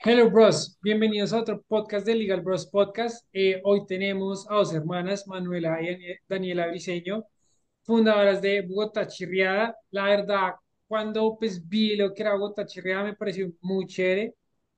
Hello Bros, bienvenidos a otro podcast de Legal Bros Podcast. Eh, hoy tenemos a dos hermanas, Manuela y Danie- Daniela Briceño, fundadoras de Bogotá Chirriada. La verdad, cuando pues vi lo que era Bogotá Chirriada me pareció muy chévere,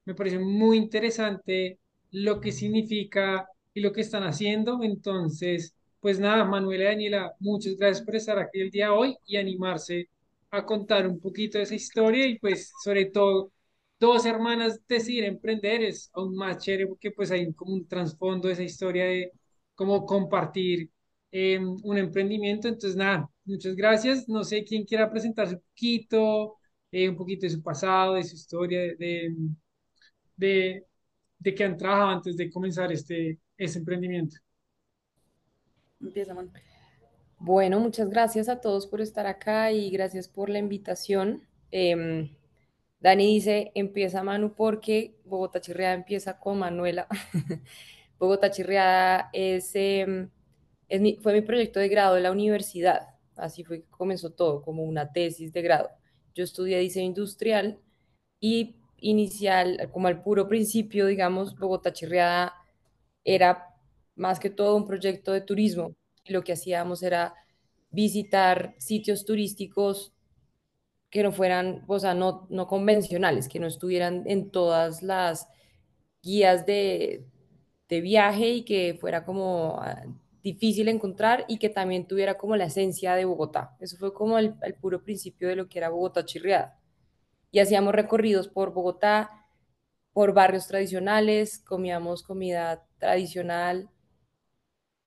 me pareció muy interesante lo que significa y lo que están haciendo. Entonces, pues nada, Manuela y Daniela, muchas gracias por estar aquí el día de hoy y animarse a contar un poquito de esa historia y pues sobre todo dos hermanas deciden emprender es aún más chévere porque pues hay como un trasfondo de esa historia de cómo compartir eh, un emprendimiento. Entonces, nada, muchas gracias. No sé quién quiera presentarse un poquito, eh, un poquito de su pasado, de su historia, de, de, de, qué han trabajado antes de comenzar este, este emprendimiento. Empieza, man. Bueno, muchas gracias a todos por estar acá y gracias por la invitación. Em, Dani dice, empieza Manu porque Bogotá Chirriada empieza con Manuela. Bogotá Chirriada es, em, fue mi proyecto de grado de la universidad. Así fue que comenzó todo, como una tesis de grado. Yo estudié diseño industrial y inicial, como al puro principio, digamos, Bogotá Chirriada era más que todo un proyecto de turismo. Lo que hacíamos era visitar sitios turísticos que no fueran, o sea, no, no convencionales, que no estuvieran en todas las guías de, de viaje y que fuera como ah, difícil encontrar y que también tuviera como la esencia de Bogotá. Eso fue como el, el puro principio de lo que era Bogotá chirriada. Y hacíamos recorridos por Bogotá, por barrios tradicionales, comíamos comida tradicional,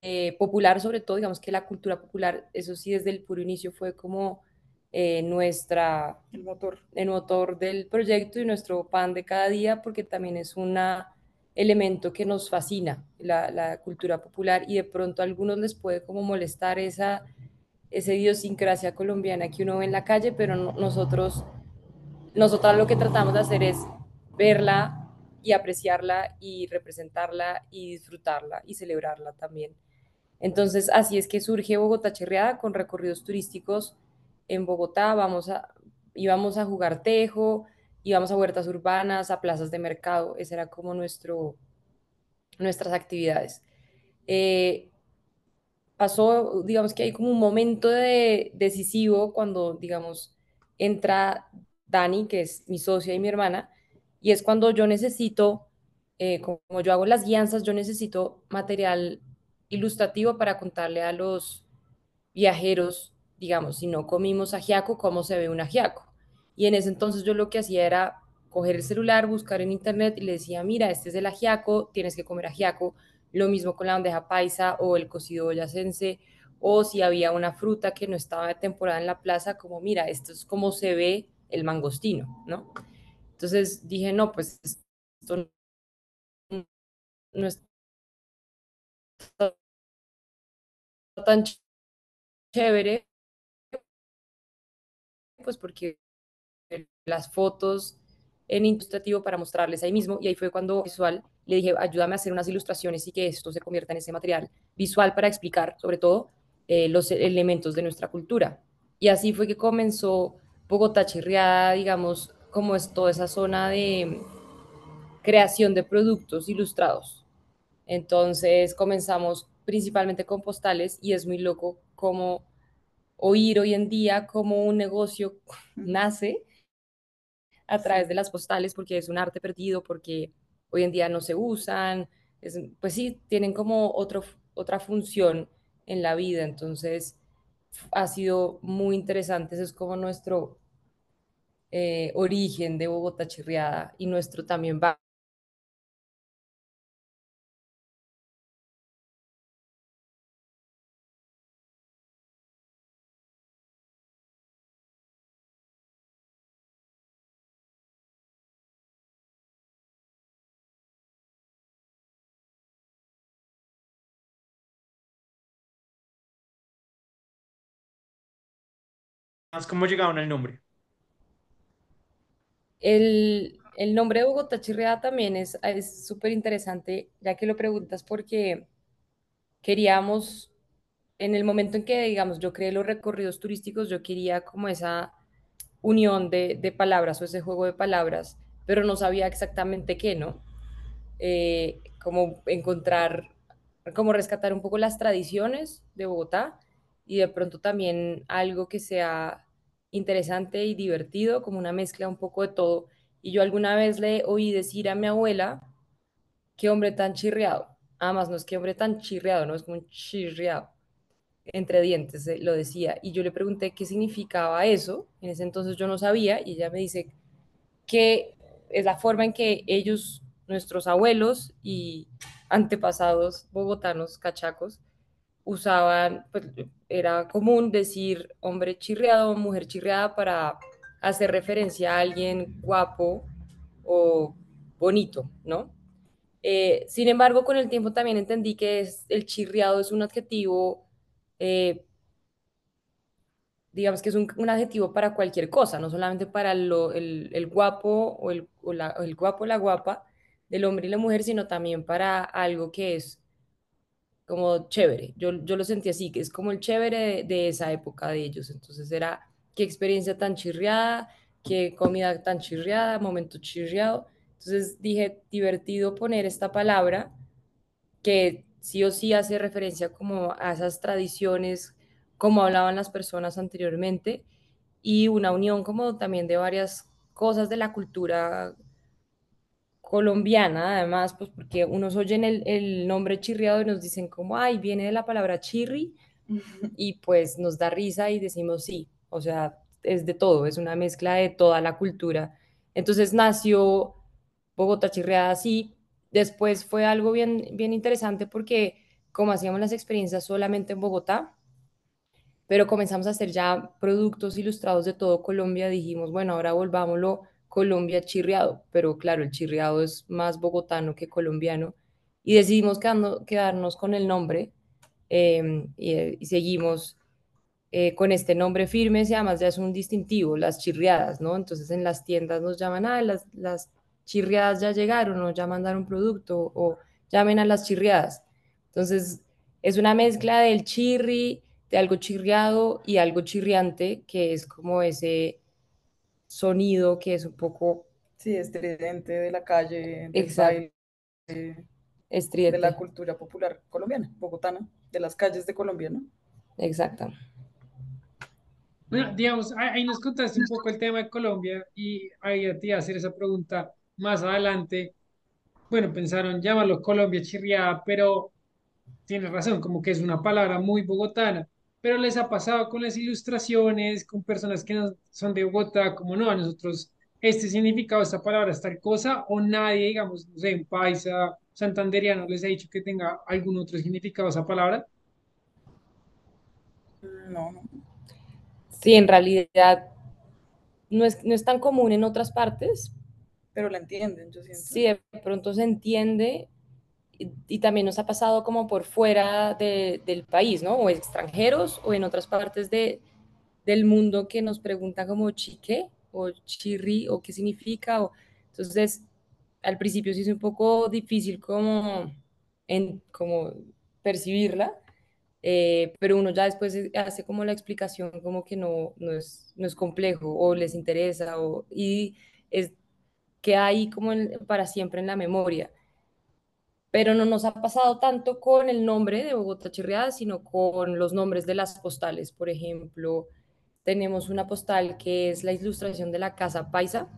eh, popular sobre todo, digamos que la cultura popular, eso sí, desde el puro inicio fue como eh, nuestra, El motor. el motor del proyecto y nuestro pan de cada día, porque también es un elemento que nos fascina, la, la, cultura popular, y de pronto a algunos les puede como molestar esa, esa idiosincrasia colombiana que uno ve en la calle, pero no, nosotros, nosotras lo que tratamos de hacer es verla y apreciarla y representarla y disfrutarla y celebrarla también. Entonces, así es que surge Bogotá Chirriada con recorridos turísticos en Bogotá. Vamos a, íbamos a jugar tejo, íbamos a huertas urbanas, a plazas de mercado. Ese era como nuestro, nuestras actividades. Eh, pasó, digamos que hay como un momento de, decisivo cuando, digamos, entra Dani, que es mi socia y mi hermana, y es cuando yo necesito, eh, como yo hago las guianzas, yo necesito material ilustrativo para contarle a los viajeros, digamos, si no comimos ajiaco, cómo se ve un ajiaco. Y en ese entonces yo lo que hacía era coger el celular, buscar en internet y le decía, mira, este es el ajiaco, tienes que comer ajiaco. Lo mismo con la bandeja paisa o el cocido boyacense, o si había una fruta que no estaba de temporada en la plaza, como, mira, esto es como se ve el mangostino, ¿no? Entonces dije, no, pues esto no es tan chévere, pues porque las fotos en ilustrativo para mostrarles ahí mismo y ahí fue cuando visual le dije ayúdame a hacer unas ilustraciones y que esto se convierta en ese material visual para explicar sobre todo eh, los elementos de nuestra cultura y así fue que comenzó Bogotá Chirriada digamos como es toda esa zona de creación de productos ilustrados. Entonces comenzamos principalmente con postales y es muy loco como oír hoy en día cómo un negocio nace a través de las postales porque es un arte perdido, porque hoy en día no se usan, es, pues sí, tienen como otro, otra función en la vida, entonces ha sido muy interesante, eso es como nuestro eh, origen de Bogotá Chirriada y nuestro también ¿Cómo llegaron al nombre? El, el nombre de Bogotá Chirriada también es súper interesante, ya que lo preguntas porque queríamos, en el momento en que, digamos, yo creé los recorridos turísticos, yo quería como esa unión de, de palabras o ese juego de palabras pero no sabía exactamente qué, ¿no? Eh, como encontrar, como rescatar un poco las tradiciones de Bogotá y de pronto también algo que sea interesante y divertido, como una mezcla un poco de todo. Y yo alguna vez le oí decir a mi abuela, qué hombre tan chirriado. Además, no es que hombre tan chirriado, no es como un chirriado entre dientes, eh, lo decía. Y yo le pregunté qué significaba eso. En ese entonces yo no sabía y ella me dice que es la forma en que ellos, nuestros abuelos y antepasados bogotanos, cachacos, usaban, pues era común decir hombre chirriado, mujer chirriada para hacer referencia a alguien guapo o bonito, ¿no? Eh, sin embargo, con el tiempo también entendí que el chirriado es un adjetivo eh, digamos que es un, adjetivo para cualquier cosa, no solamente para el, guapo o, la, el guapo o la guapa del hombre y la mujer, sino también para algo que es como chévere. Yo, yo lo sentí así, que es como el chévere de, esa época de ellos. Entonces era qué experiencia tan chirriada, qué comida tan chirriada, momento chirriado. Entonces dije, divertido poner esta palabra que sí o sí hace referencia como a esas tradiciones como hablaban las personas anteriormente, y una unión como también de varias cosas de la cultura colombiana, además, pues porque unos oyen el, el nombre chirriado y nos dicen como, ay, viene de la palabra chirri, y pues nos da risa y decimos sí, o sea, es de todo, es una mezcla de toda la cultura. Entonces nació Bogotá Chirriada así, después fue algo bien, bien interesante porque como hacíamos las experiencias solamente en Bogotá, pero comenzamos a hacer ya productos ilustrados de todo Colombia, dijimos, bueno, ahora volvámoslo Colombia chirriado, pero claro, el chirriado es más bogotano que colombiano, y decidimos quedarnos con el nombre em, y, seguimos eh, con este nombre firme, y además ya es un distintivo, las chirriadas, ¿no? Entonces en las tiendas nos llaman, ah, las, las chirriadas ya llegaron, o ya mandaron producto, o llamen a las chirriadas. Entonces es una mezcla del chirri, de algo chirriado y algo chirriante, que es como ese sonido que es un poco... Sí, estridente de la calle, del estridente. de la cultura popular colombiana, bogotana, de las calles de Colombia, ¿no? Exacto. Bueno, digamos, ahí nos contaste un poco el tema de Colombia y ahí a ti hacer esa pregunta más adelante. Bueno, pensaron llamarlo Colombia chirriada, pero tienes razón, como que es una palabra muy bogotana pero les ha pasado con las ilustraciones, con personas que no son de Bogotá, como no, a nosotros este significado, esta palabra es tal cosa, o nadie, digamos, no sé, un paisa, santanderiano, les ha dicho que tenga algún otro significado esa palabra. No, no. Sí, en realidad no es, no es tan común en otras partes. Pero la entienden, yo siento. Sí, de pronto se entiende, y, también nos ha pasado como por fuera del país, ¿no? O extranjeros o en otras partes de, del mundo que nos preguntan como chique o chirri o qué significa. O, entonces, al principio sí es un poco difícil como, en, como percibirla, eh, pero uno ya después hace como la explicación como que no, no, es, no es complejo o les interesa o, y es que hay como para siempre en la memoria pero no nos ha pasado tanto con el nombre de Bogotá Chirriada, sino con los nombres de las postales. Por ejemplo, tenemos una postal que es la ilustración de la Casa Paisa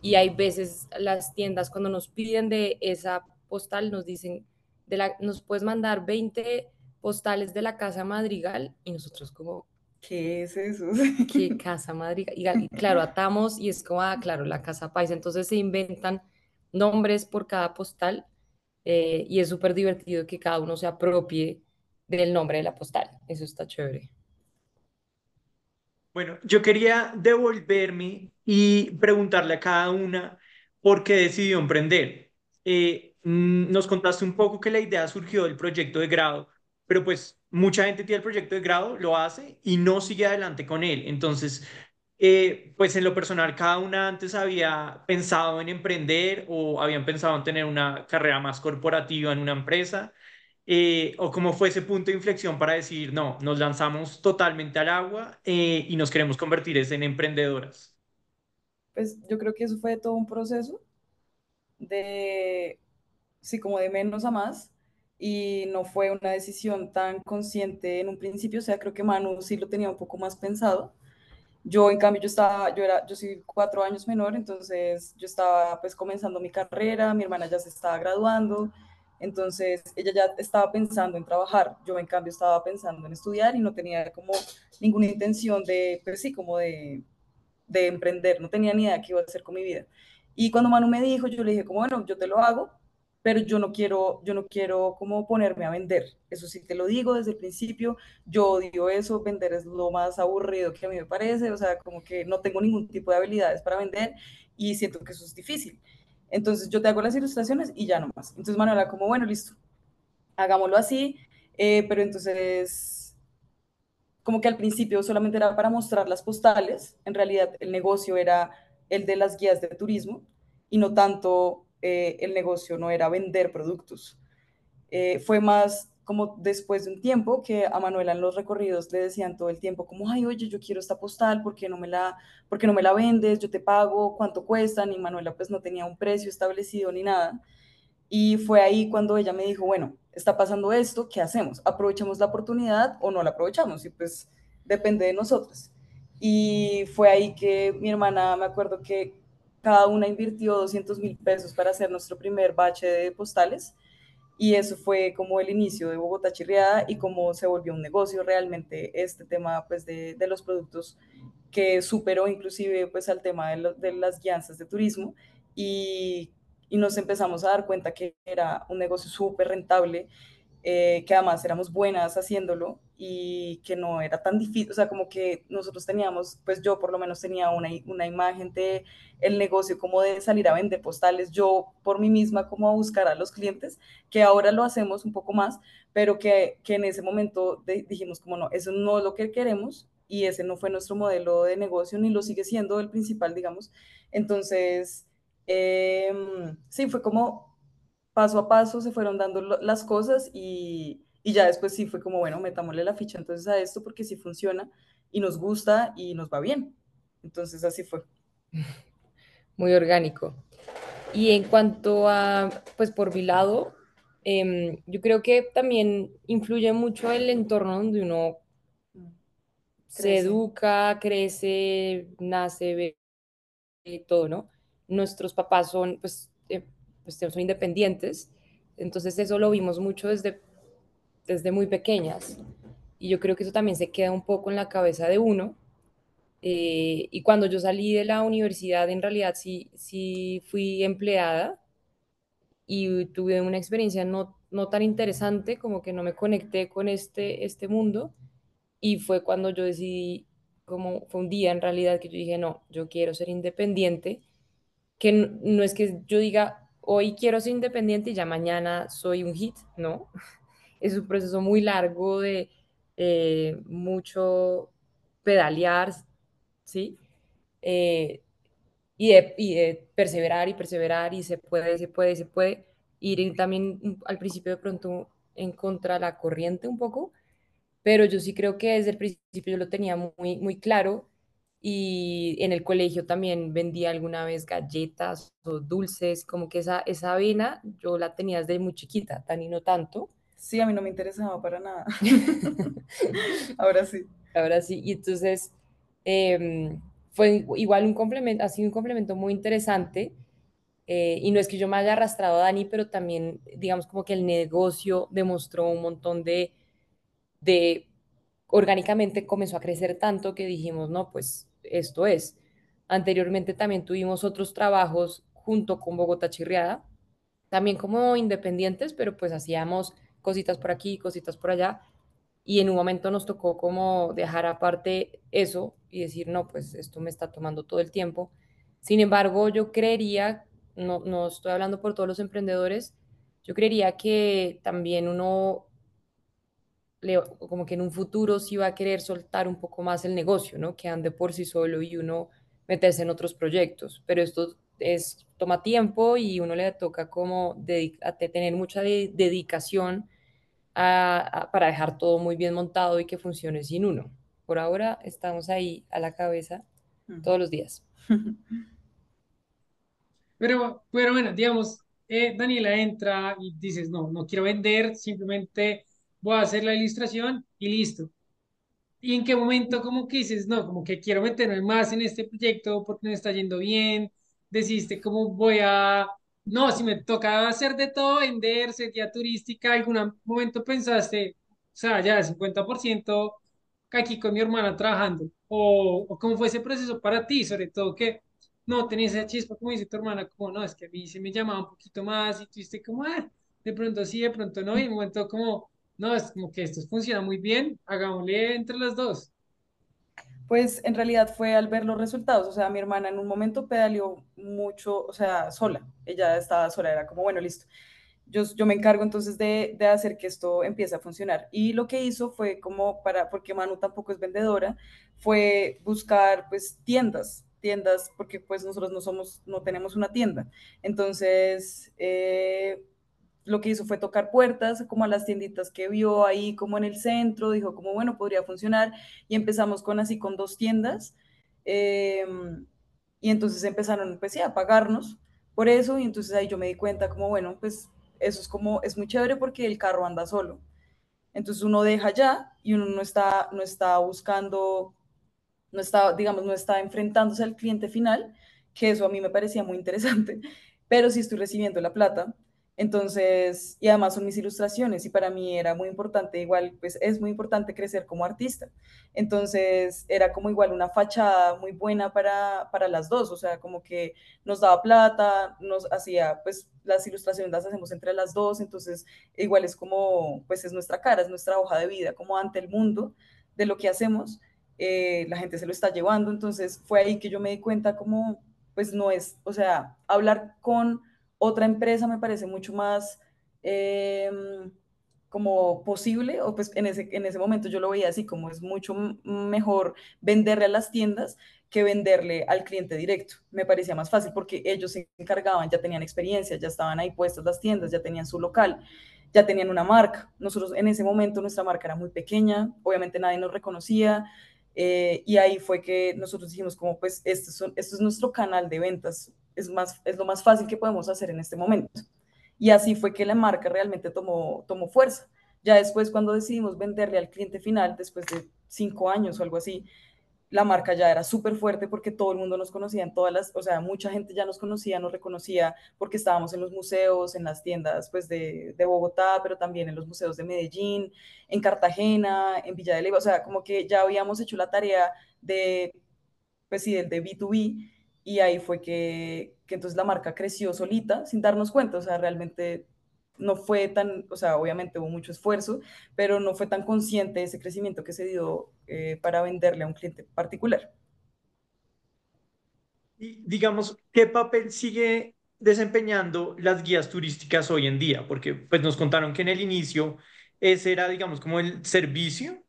y hay veces las tiendas cuando nos piden de esa postal nos dicen, de la, nos puedes mandar 20 postales de la Casa Madrigal y nosotros como... ¿Qué es eso? ¿Qué Casa Madrigal? Y, claro, atamos y es como, ah, claro, la Casa Paisa. Entonces se inventan nombres por cada postal eh, y es súper divertido que cada uno se apropie del nombre de la postal. Eso está chévere. Bueno, yo quería devolverme y preguntarle a cada una por qué decidió emprender. Eh, mm, nos contaste un poco que la idea surgió del proyecto de grado, pero pues mucha gente tiene el proyecto de grado, lo hace y no sigue adelante con él. Entonces, eh, pues en lo personal, cada una antes había pensado en emprender o habían pensado en tener una carrera más corporativa en una empresa, eh, o cómo fue ese punto de inflexión para decir, no, nos lanzamos totalmente al agua eh, y nos queremos convertir en emprendedoras. Pues yo creo que eso fue todo un proceso de, sí, como de menos a más y no fue una decisión tan consciente en un principio, o sea, creo que Manu sí lo tenía un poco más pensado. Yo, en cambio, yo estaba, yo era, yo soy cuatro años menor, entonces yo estaba pues comenzando mi carrera, mi hermana ya se estaba graduando, entonces ella ya estaba pensando en trabajar, yo en cambio estaba pensando en estudiar y no tenía como ninguna intención de, pues sí, como de, de emprender, no tenía ni idea qué iba a hacer con mi vida. Y cuando Manu me dijo, yo le dije como, bueno, yo te lo hago, pero yo no quiero, yo no quiero como ponerme a vender. Eso sí te lo digo desde el principio, yo odio eso, vender es lo más aburrido que a mí me parece, o sea, como que no tengo ningún tipo de habilidades para vender y siento que eso es difícil. Entonces yo te hago las ilustraciones y ya no más. Entonces Manuela como, bueno, listo, hagámoslo así, eh, pero entonces como que al principio solamente era para mostrar las postales, en realidad el negocio era el de las guías de turismo y no tanto eh, el negocio, no era vender productos. Eh, fue más como después de un tiempo que a Manuela en los recorridos le decían todo el tiempo como, ay, oye, yo quiero esta postal, ¿por qué no me la, por no me la vendes? Yo te pago, ¿cuánto cuesta? Y Manuela pues no tenía un precio establecido ni nada. Y fue ahí cuando ella me dijo, bueno, está pasando esto, ¿qué hacemos? ¿Aprovechamos la oportunidad o no la aprovechamos? Y pues depende de nosotros. Y fue ahí que mi hermana, me acuerdo que cada una invirtió 200 mil pesos para hacer nuestro primer bache de postales. Y eso fue como el inicio de Bogotá Chirriada y cómo se volvió un negocio realmente este tema pues de, de los productos que superó inclusive pues al tema de, lo, de las guianzas de turismo. Y, y, nos empezamos a dar cuenta que era un negocio súper rentable, eh, que además éramos buenas haciéndolo y que no era tan difícil, o sea, como que nosotros teníamos, pues yo por lo menos tenía una, una imagen de el negocio como de salir a vender postales, yo por mí misma como a buscar a los clientes, que ahora lo hacemos un poco más, pero que, que en ese momento dijimos como no, eso no es lo que queremos y ese no fue nuestro modelo de negocio, ni lo sigue siendo el principal, digamos. Entonces, eh, sí, fue como paso a paso se fueron dando las cosas y y ya después sí fue como, bueno, metámosle la ficha entonces a esto porque sí funciona y nos gusta y nos va bien. Entonces así fue. Muy orgánico. Y en cuanto a, pues por mi lado, eh, yo creo que también influye mucho el entorno donde uno crece. se educa, crece, nace, ve todo, ¿no? Nuestros papás son, pues, pues son independientes, entonces eso lo vimos mucho desde desde muy pequeñas. Y yo creo que eso también se queda un poco en la cabeza de uno. Eh, y cuando yo salí de la universidad, en realidad sí, sí fui empleada y tuve una experiencia no, no tan interesante, como que no me conecté con este, este mundo. Y fue cuando yo decidí, como fue un día en realidad que yo dije, no, yo quiero ser independiente, que no, no es que yo diga, hoy quiero ser independiente y ya mañana soy un hit, no es un proceso muy largo de eh, mucho pedalear, ¿sí? Eh, y, de, y, de, perseverar y perseverar y se puede, se puede, se puede ir también al principio de pronto en contra la corriente un poco, pero yo sí creo que desde el principio yo lo tenía muy, muy claro y en el colegio también vendía alguna vez galletas o dulces, como que esa, esa vena yo la tenía desde muy chiquita, tan y no tanto, Sí, a mí no me interesaba para nada. Ahora sí. Ahora sí. Y entonces eh, fue igual un complemento, ha sido un complemento muy interesante. Eh, y no es que yo me haya arrastrado a Dani, pero también, digamos, como que el negocio demostró un montón de, de, orgánicamente comenzó a crecer tanto que dijimos, no, pues esto es. Anteriormente también tuvimos otros trabajos junto con Bogotá Chirriada, también como independientes, pero pues hacíamos cositas por aquí, cositas por allá, y en un momento nos tocó como dejar aparte eso y decir, no, pues esto me está tomando todo el tiempo. Sin embargo, yo creería, no, no estoy hablando por todos los emprendedores, yo creería que también uno, le, como que en un futuro sí va a querer soltar un poco más el negocio, ¿no? Que ande por sí solo y uno meterse en otros proyectos, pero esto es, toma tiempo y uno le toca como tener mucha de, dedicación a, a, para dejar todo muy bien montado y que funcione sin uno. Por ahora estamos ahí a la cabeza todos los días. Pero, pero bueno, digamos, eh, Daniela entra y dices, no, no quiero vender, simplemente voy a hacer la ilustración y listo. ¿Y en qué momento como que dices, no, como que quiero meterme más en este proyecto porque me está yendo bien? Decidiste cómo voy a, no, si me toca hacer de todo, vender, ser guía turística, ¿algún momento pensaste, o sea, ya 50% aquí con mi hermana trabajando? ¿O, o cómo fue ese proceso para ti? Sobre todo que no tenías esa chispa, como dice tu hermana, como no, es que a mí se me llamaba un poquito más y tuviste como, ah, de pronto sí, de pronto no, y en un momento como no, es como que esto funciona muy bien, hagámosle entre las dos. Pues en realidad fue al ver los resultados, o sea, mi hermana en un momento pedaleó mucho, o sea, sola, ella estaba sola, era como, bueno, listo, yo, yo me encargo entonces de, de, hacer que esto empiece a funcionar. Y lo que hizo fue como para, porque Manu tampoco es vendedora, fue buscar pues tiendas, tiendas, porque pues nosotros no somos, no tenemos una tienda. Entonces, eh, lo que hizo fue tocar puertas, como a las tienditas que vio ahí como en el centro, dijo como, bueno, podría funcionar, y empezamos con así con dos tiendas, eh, y entonces empezaron, pues sí, a pagarnos por eso, y entonces ahí yo me di cuenta como, bueno, pues eso es como, es muy chévere porque el carro anda solo. Entonces uno deja ya y uno no está, no está buscando, no está, digamos, no está enfrentándose al cliente final, que eso a mí me parecía muy interesante, pero sí estoy recibiendo la plata entonces, y además son mis ilustraciones y para mí era muy importante, igual, pues es muy importante crecer como artista. Entonces, era como igual una fachada muy buena para, para las dos, o sea, como que nos daba plata, nos hacía, pues las ilustraciones las hacemos entre las dos, entonces igual es como, pues es nuestra cara, es nuestra hoja de vida, como ante el mundo de lo que hacemos, eh, la gente se lo está llevando, entonces fue ahí que yo me di cuenta como, pues no es, o sea, hablar con otra empresa me parece mucho más eh, como posible, o pues en ese, en ese momento yo lo veía así, como es mucho mejor venderle a las tiendas que venderle al cliente directo. Me parecía más fácil porque ellos se encargaban, ya tenían experiencia, ya estaban ahí puestas las tiendas, ya tenían su local, ya tenían una marca. Nosotros en ese momento nuestra marca era muy pequeña, obviamente nadie nos reconocía. Eh, y ahí fue que nosotros dijimos como pues esto, son, esto es nuestro canal de ventas, es, más, es lo más fácil que podemos hacer en este momento. Y así fue que la marca realmente tomó, tomó fuerza. Ya después, cuando decidimos venderle al cliente final, después de cinco años o algo así, la marca ya era súper fuerte porque todo el mundo nos conocía en todas las, o sea, mucha gente ya nos conocía, nos reconocía porque estábamos en los museos, en las tiendas pues de, de Bogotá, pero también en los museos de Medellín, en Cartagena, en Villa de Leyva, o sea, como que ya habíamos hecho la tarea de, pues sí, de B2B y ahí fue que, que entonces la marca creció solita sin darnos cuenta, o sea, realmente no fue tan, o sea, obviamente hubo mucho esfuerzo, pero no fue tan consciente ese crecimiento que se dio eh, para venderle a un cliente particular. Y digamos, ¿qué papel sigue desempeñando las guías turísticas hoy en día? Porque pues nos contaron que en el inicio ese era, digamos, como el servicio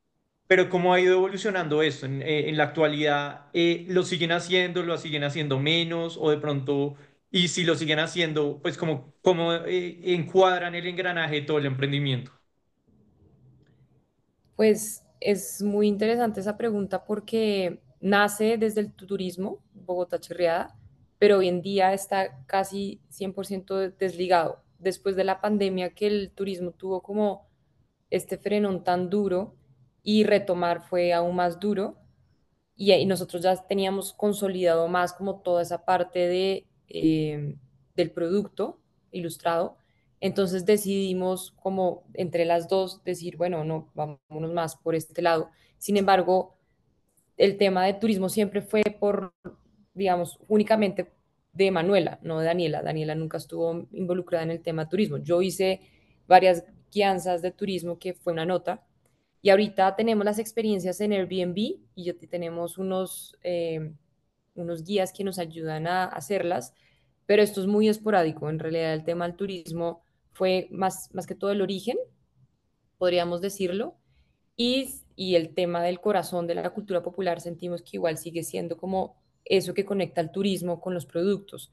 pero ¿cómo ha ido evolucionando esto en, eh, en la actualidad? Eh, ¿lo siguen haciendo, lo siguen haciendo menos o de pronto, y si lo siguen haciendo, pues cómo, cómo eh, encuadran el engranaje de todo el emprendimiento? Pues es muy interesante esa pregunta porque nace desde el turismo, Bogotá Chirriada, pero hoy en día está casi 100% desligado. Después de la pandemia que el turismo tuvo como este frenón tan duro, y retomar fue aún más duro y, nosotros ya teníamos consolidado más como toda esa parte de, eh, del producto ilustrado. Entonces decidimos como entre las dos decir, bueno, no, vámonos más por este lado. Sin embargo, el tema de turismo siempre fue por, digamos, únicamente de Manuela, no de Daniela. Daniela nunca estuvo involucrada en el tema turismo. Yo hice varias guianzas de turismo que fue una nota, y ahorita tenemos las experiencias en Airbnb y yo tenemos unos, eh, unos guías que nos ayudan a hacerlas, pero esto es muy esporádico. En realidad el tema del turismo fue más, más que todo el origen, podríamos decirlo, y, y el tema del corazón de la cultura popular sentimos que igual sigue siendo como eso que conecta el turismo con los productos,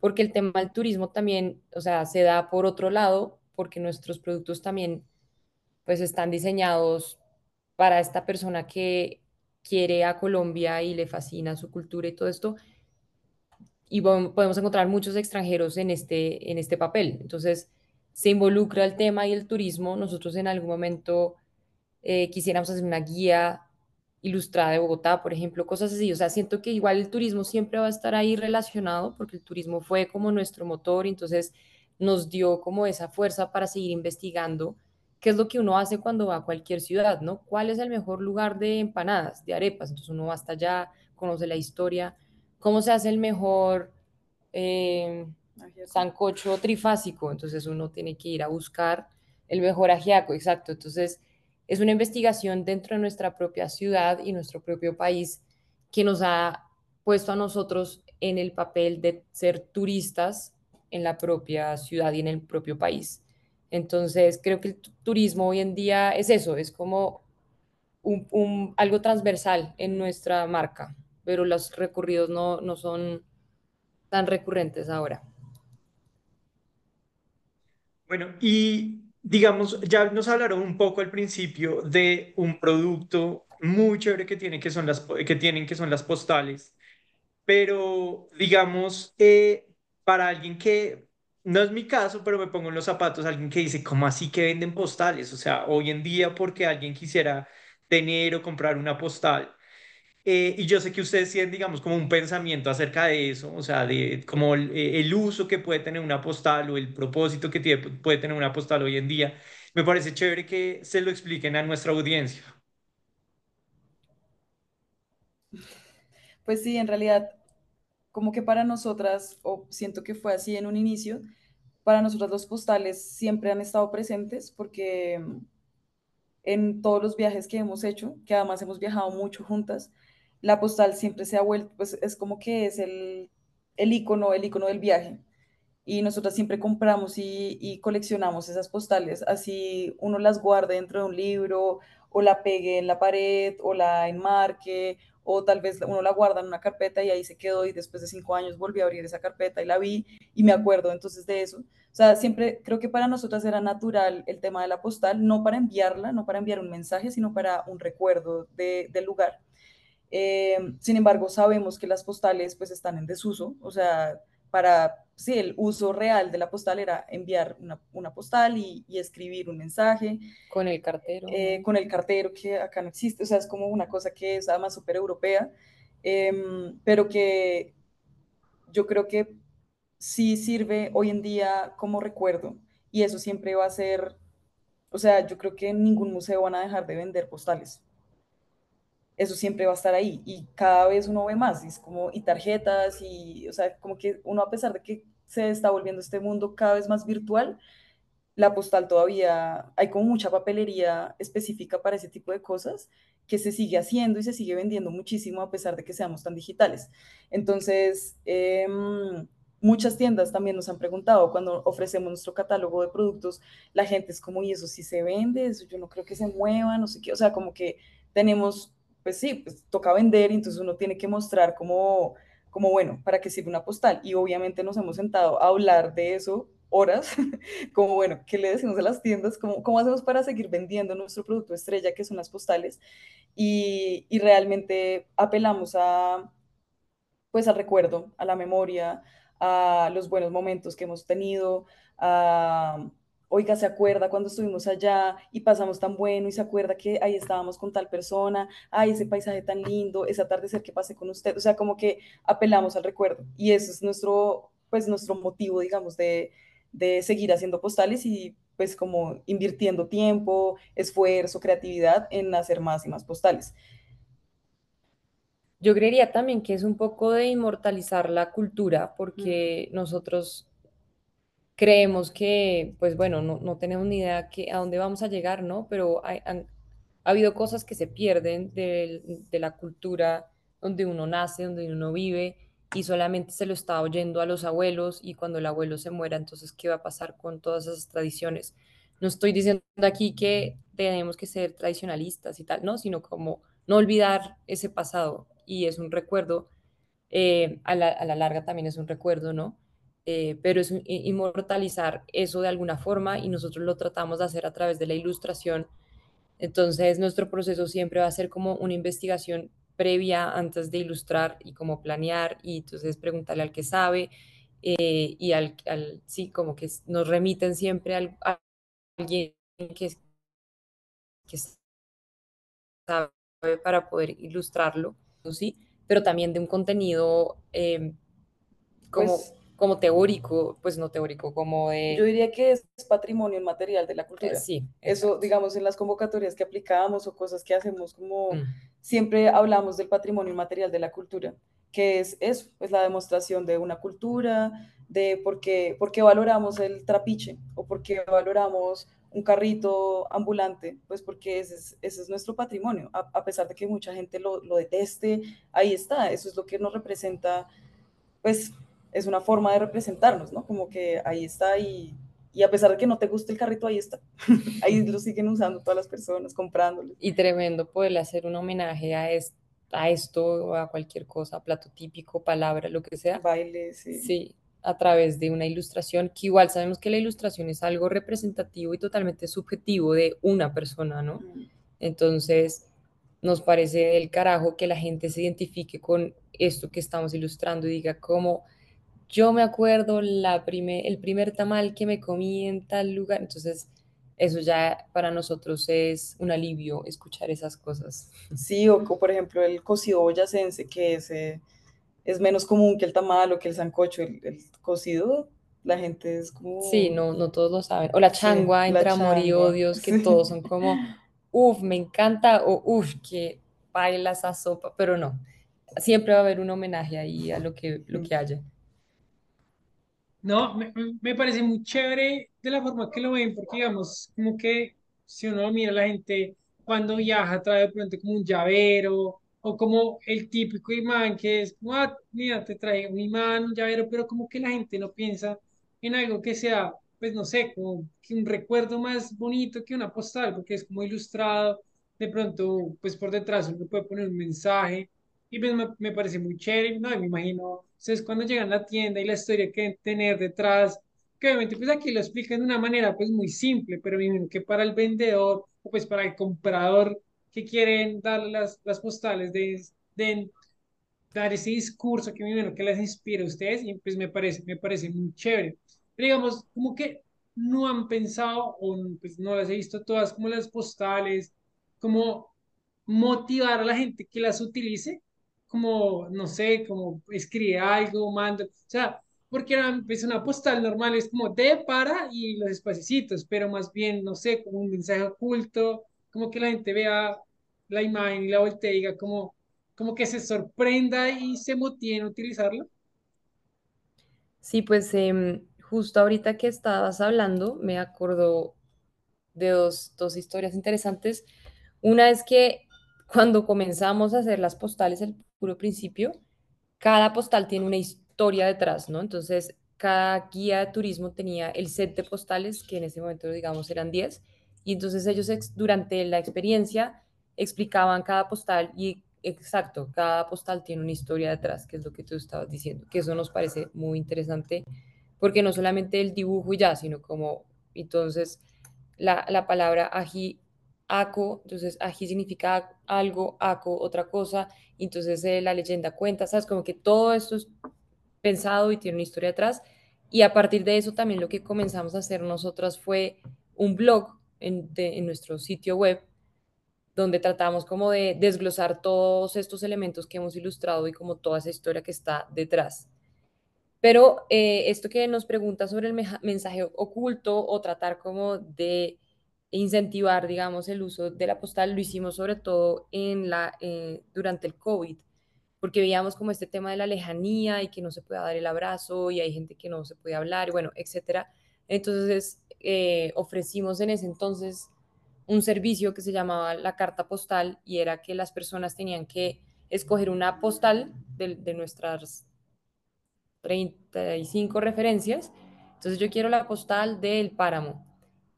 porque el tema del turismo también, o sea, se da por otro lado, porque nuestros productos también pues están diseñados para esta persona que quiere a Colombia y le fascina su cultura y todo esto. y podemos encontrar muchos extranjeros en este, en este papel. Entonces, se involucra el tema y el turismo. Nosotros en algún momento eh, quisiéramos hacer una guía ilustrada de Bogotá, por ejemplo, cosas así. O sea, siento que igual el turismo siempre va a estar ahí relacionado porque el turismo fue como nuestro motor, entonces nos dio como esa fuerza para seguir investigando qué es lo que uno hace cuando va a cualquier ciudad, ¿no? ¿Cuál es el mejor lugar de empanadas, de arepas? Entonces uno va hasta allá, conoce la historia, cómo se hace el mejor eh, sancocho trifásico, entonces uno tiene que ir a buscar el mejor ajiaco, exacto. Entonces es una investigación dentro de nuestra propia ciudad y nuestro propio país que nos ha puesto a nosotros en el papel de ser turistas en la propia ciudad y en el propio país. Entonces, creo que el turismo hoy en día es eso, es como algo transversal en nuestra marca, pero los recorridos no, no son tan recurrentes ahora. Bueno, y digamos, ya nos hablaron un poco al principio de un producto muy chévere que tienen, que son las, que tienen, que son las postales, pero digamos, eh, para alguien que, no es mi caso, pero me pongo en los zapatos, alguien que dice, ¿cómo así que venden postales? O sea, hoy en día, porque alguien quisiera tener o comprar una postal, eh, y yo sé que ustedes tienen, digamos, como un pensamiento acerca de eso, o sea, de como el, eh, el uso que puede tener una postal o el propósito que tiene, puede tener una postal hoy en día. Me parece chévere que se lo expliquen a nuestra audiencia. Pues sí, en realidad, como que para nosotras, o siento que fue así en un inicio, para nosotras los postales siempre han estado presentes porque en todos los viajes que hemos hecho, que además hemos viajado mucho juntas, la postal siempre se ha vuelto, pues es como que es el, el icono, el icono del viaje. Y nosotras siempre compramos y, y, coleccionamos esas postales, así uno las guarde dentro de un libro o la pegue en la pared o la enmarque o tal vez uno la guarda en una carpeta y ahí se quedó y después de cinco años volví a abrir esa carpeta y la vi y me acuerdo entonces de eso. O sea, siempre creo que para nosotras era natural el tema de la postal, no para enviarla, no para enviar un mensaje, sino para un recuerdo de, del lugar. Eh, sin embargo, sabemos que las postales pues están en desuso, o sea, para, sí, el uso real de la postal era enviar una, una postal y, y, escribir un mensaje. Con el cartero. Eh, con el cartero que acá no existe, o sea, es como una cosa que es además súper europea, eh, pero que yo creo que sí sirve hoy en día como recuerdo y eso siempre va a ser, o sea, yo creo que en ningún museo van a dejar de vender postales eso siempre va a estar ahí y cada vez uno ve más, y es como, y tarjetas, y, o sea, como que uno a pesar de que se está volviendo este mundo cada vez más virtual, la postal todavía, hay como mucha papelería específica para ese tipo de cosas que se sigue haciendo y se sigue vendiendo muchísimo a pesar de que seamos tan digitales. Entonces, eh, muchas tiendas también nos han preguntado cuando ofrecemos nuestro catálogo de productos, la gente es como, ¿y eso sí se vende? Eso yo no creo que se mueva, no sé qué, o sea, como que tenemos pues sí, pues toca vender entonces uno tiene que mostrar como, como bueno, para qué sirve una postal. Y obviamente nos hemos sentado a hablar de eso horas, como bueno, ¿qué le decimos a las tiendas? ¿Cómo, cómo hacemos para seguir vendiendo nuestro producto estrella, que son las postales? Y, y realmente apelamos a, pues al recuerdo, a la memoria, a los buenos momentos que hemos tenido, a oiga, se acuerda cuando estuvimos allá y pasamos tan bueno y se acuerda que ahí estábamos con tal persona, ay, ese paisaje tan lindo, ese atardecer que pasé con usted, o sea, como que apelamos al recuerdo. Y ese es nuestro, pues nuestro motivo, digamos, de, de seguir haciendo postales y pues como invirtiendo tiempo, esfuerzo, creatividad en hacer más y más postales. Yo creería también que es un poco de inmortalizar la cultura, porque nosotros creemos que, pues bueno, no, no tenemos ni idea que, a dónde vamos a llegar, ¿no? Pero hay, ha habido cosas que se pierden de, de, la cultura donde uno nace, donde uno vive, y solamente se lo está oyendo a los abuelos, y cuando el abuelo se muera, entonces, ¿qué va a pasar con todas esas tradiciones? No estoy diciendo aquí que tenemos que ser tradicionalistas y tal, ¿no? Sino como no olvidar ese pasado, y es un recuerdo, eh, a, la, a la larga también es un recuerdo, ¿no? Eh, pero es inmortalizar eso de alguna forma y nosotros lo tratamos de hacer a través de la ilustración. Entonces, nuestro proceso siempre va a ser como una investigación previa antes de ilustrar y como planear y entonces preguntarle al que sabe eh, y al, al, sí, como que nos remiten siempre al, a alguien que, que sabe para poder ilustrarlo, ¿sí? pero también de un contenido eh, como, Pues- como teórico, pues no teórico, como de... Yo diría que es patrimonio inmaterial de la cultura. sí, Eso, digamos, en las convocatorias que aplicamos o cosas que hacemos, como Mm. siempre hablamos del patrimonio inmaterial de la cultura, que es eso, es la demostración de una cultura, de por qué, por qué valoramos el trapiche o por qué valoramos un carrito ambulante, pues porque ese es, ese es nuestro patrimonio, a, a pesar de que mucha gente lo, lo deteste, ahí está, eso es lo que nos representa, pues es una forma de representarnos, ¿no? Como que ahí está y, y a pesar de que no te guste el carrito, ahí está. ahí lo siguen usando todas las personas, comprándolo. Y tremendo poderle hacer un homenaje a, es- a esto o a cualquier cosa, plato típico, palabra, lo que sea. Bailes, sí. Sí, a través de una ilustración, que igual sabemos que la ilustración es algo representativo y totalmente subjetivo de una persona, ¿no? Mm. Entonces, nos parece del carajo que la gente se identifique con esto que estamos ilustrando y diga como, yo me acuerdo la prime- el primer tamal que me comí en tal lugar. Entonces, eso ya para nosotros es un alivio escuchar esas cosas. Sí, o, por ejemplo el cocido boyacense, que es, eh, es menos común que el tamal o que el sancocho. El, el cocido, la gente es como... Sí, no, no todos lo saben. O la Sí, changua la entre amor y odios, que sí. todos son como, uff, me encanta, o uff, que baila esa sopa, pero no. Siempre va a haber un homenaje ahí a lo que, lo que haya. No, me, me- parece muy chévere de la forma que lo ven, porque digamos, como que si uno mira la gente cuando viaja trae de pronto como un llavero, o como el típico imán que es, "Ah, mira, te trae un imán, un llavero, pero como que la gente no piensa en algo que sea, pues no sé, como que un recuerdo más bonito que una postal, porque es como ilustrado, de pronto, pues por detrás uno puede poner un mensaje y pues me, me parece muy chévere, ¿no? Me imagino, ustedes cuando llegan a la tienda y la historia que deben tener detrás, que obviamente pues aquí lo explican de una manera pues muy simple, pero imagino que para el vendedor o pues para el comprador que quieren darle las, las postales de, de dar ese discurso que me que les inspira a ustedes y pues me parece, me parece muy chévere. Pero digamos, como que no han pensado o pues no las he visto todas como las postales, como motivar a la gente que las utilice, como, no sé, como escribe algo, manda, o sea, porque era, pues, una postal normal es como de, para y los espacios, pero más bien, no sé, como un mensaje oculto, como que la gente vea la imagen y la diga como, como que se sorprenda y se motive en utilizarlo. Sí, pues em, justo ahorita que estabas hablando, me acordó de dos, dos historias interesantes. Una es que cuando comenzamos a hacer las postales al principio, cada postal tiene una historia detrás, ¿no? Entonces, cada guía de turismo tenía el set de postales, que en ese momento, digamos, eran 10, y entonces ellos durante la experiencia explicaban cada postal y exacto, cada postal tiene una historia detrás, que es lo que tú estabas diciendo, que eso nos parece muy interesante, porque no solamente el dibujo y ya, sino como, entonces, la, la palabra ají, aco, entonces ají significa algo, aco, otra cosa, entonces eh, la leyenda cuenta, ¿sabes? Como que todo esto es pensado y tiene una historia atrás. Y a partir de eso también lo que comenzamos a hacer nosotras fue un blog en, nuestro sitio web donde tratamos como de desglosar todos estos elementos que hemos ilustrado y como toda esa historia que está detrás. Pero eh, esto que nos pregunta sobre el mensaje oculto o tratar como de incentivar, digamos, el uso de la postal, lo hicimos sobre todo en la, eh, durante el COVID, porque veíamos como este tema de la lejanía y que no se puede dar el abrazo y hay gente que no se puede hablar, y bueno, etcétera. Entonces, eh, ofrecimos en ese entonces un servicio que se llamaba la carta postal y era que las personas tenían que escoger una postal de, de nuestras 35 referencias. Entonces yo quiero la postal del páramo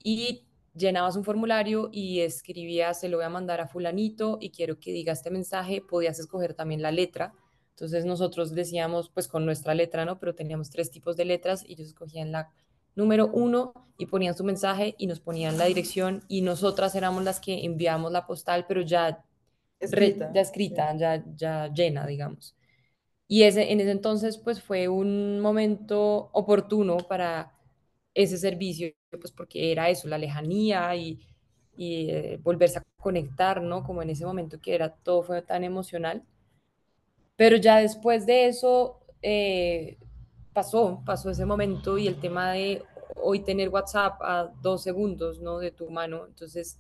y llenabas un formulario y escribías, se lo voy a mandar a fulanito y quiero que diga este mensaje, podías escoger también la letra. Entonces nosotros decíamos, pues con nuestra letra, ¿no? Pero teníamos tres tipos de letras y ellos escogían la número uno y ponían su mensaje y nos ponían la dirección y nosotras éramos las que enviamos la postal, pero ya escrita. ya escrita, ya, ya llena, digamos. Y ese, en ese entonces, pues fue un momento oportuno para ese servicio, pues porque era eso, la lejanía y, y eh, volverse a conectar, ¿no? Como en ese momento que era todo fue tan emocional. Pero ya después de eso eh, pasó, pasó ese momento y el tema de hoy tener WhatsApp a dos segundos, ¿no? De tu mano, entonces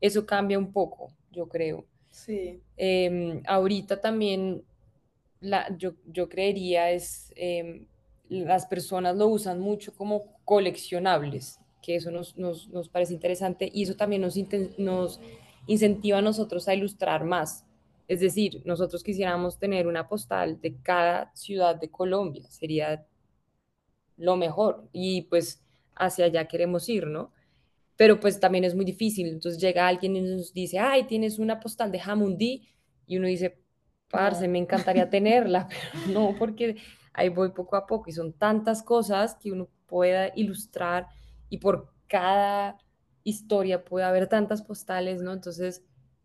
eso cambia un poco, yo creo. Sí. Em, ahorita también la, yo, yo creería es, em, las personas lo usan mucho como coleccionables, que eso nos, nos, nos parece interesante y eso también nos, nos incentiva a nosotros a ilustrar más. Es decir, nosotros quisiéramos tener una postal de cada ciudad de Colombia, sería lo mejor y pues hacia allá queremos ir, ¿no? Pero pues también es muy difícil, entonces llega alguien y nos dice, ay, tienes una postal de Jamundí y uno dice, parce, me encantaría tenerla, pero no, porque ahí voy poco a poco y son tantas cosas que uno pueda ilustrar y por cada historia puede haber tantas postales, ¿no? Entonces,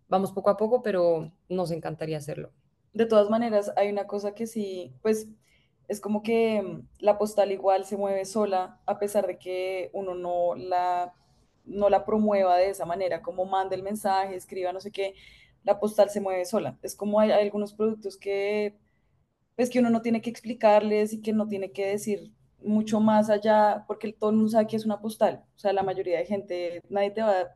vamos poco a poco, pero nos encantaría hacerlo. De todas maneras, hay una cosa que sí, pues es como que la postal igual se mueve sola, a pesar de que uno no la, no la promueva de esa manera, como manda el mensaje, escriba no sé qué, la postal se mueve sola. Es como hay algunos productos que, pues que uno no tiene que explicarles y que no tiene que decir mucho más allá, porque todo el mundo sabe que es una postal. O sea, la mayoría de gente, nadie te va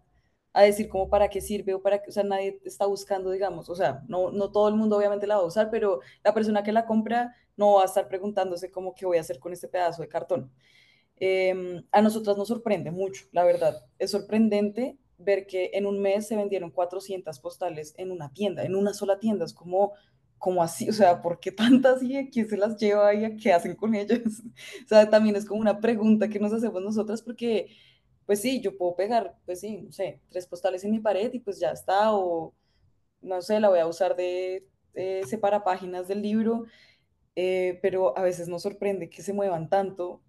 a decir como para qué sirve o para qué, o sea, nadie está buscando, digamos, o sea, no, no todo el mundo obviamente la va a usar, pero la persona que la compra no va a estar preguntándose cómo qué voy a hacer con este pedazo de cartón. Em, a nosotras nos sorprende mucho, la verdad. Es sorprendente ver que en un mes se vendieron 400 postales en una tienda, en una sola tienda. Es como, como así, o sea, ¿por qué tantas y quién se las lleva y a qué hacen con ellas? o sea, también es como una pregunta que nos hacemos nosotras porque, pues sí, yo puedo pegar, pues sí, no sé, tres postales en mi pared y pues ya está, o no sé, la voy a usar de, de páginas del libro, eh, pero a veces nos sorprende que se muevan tanto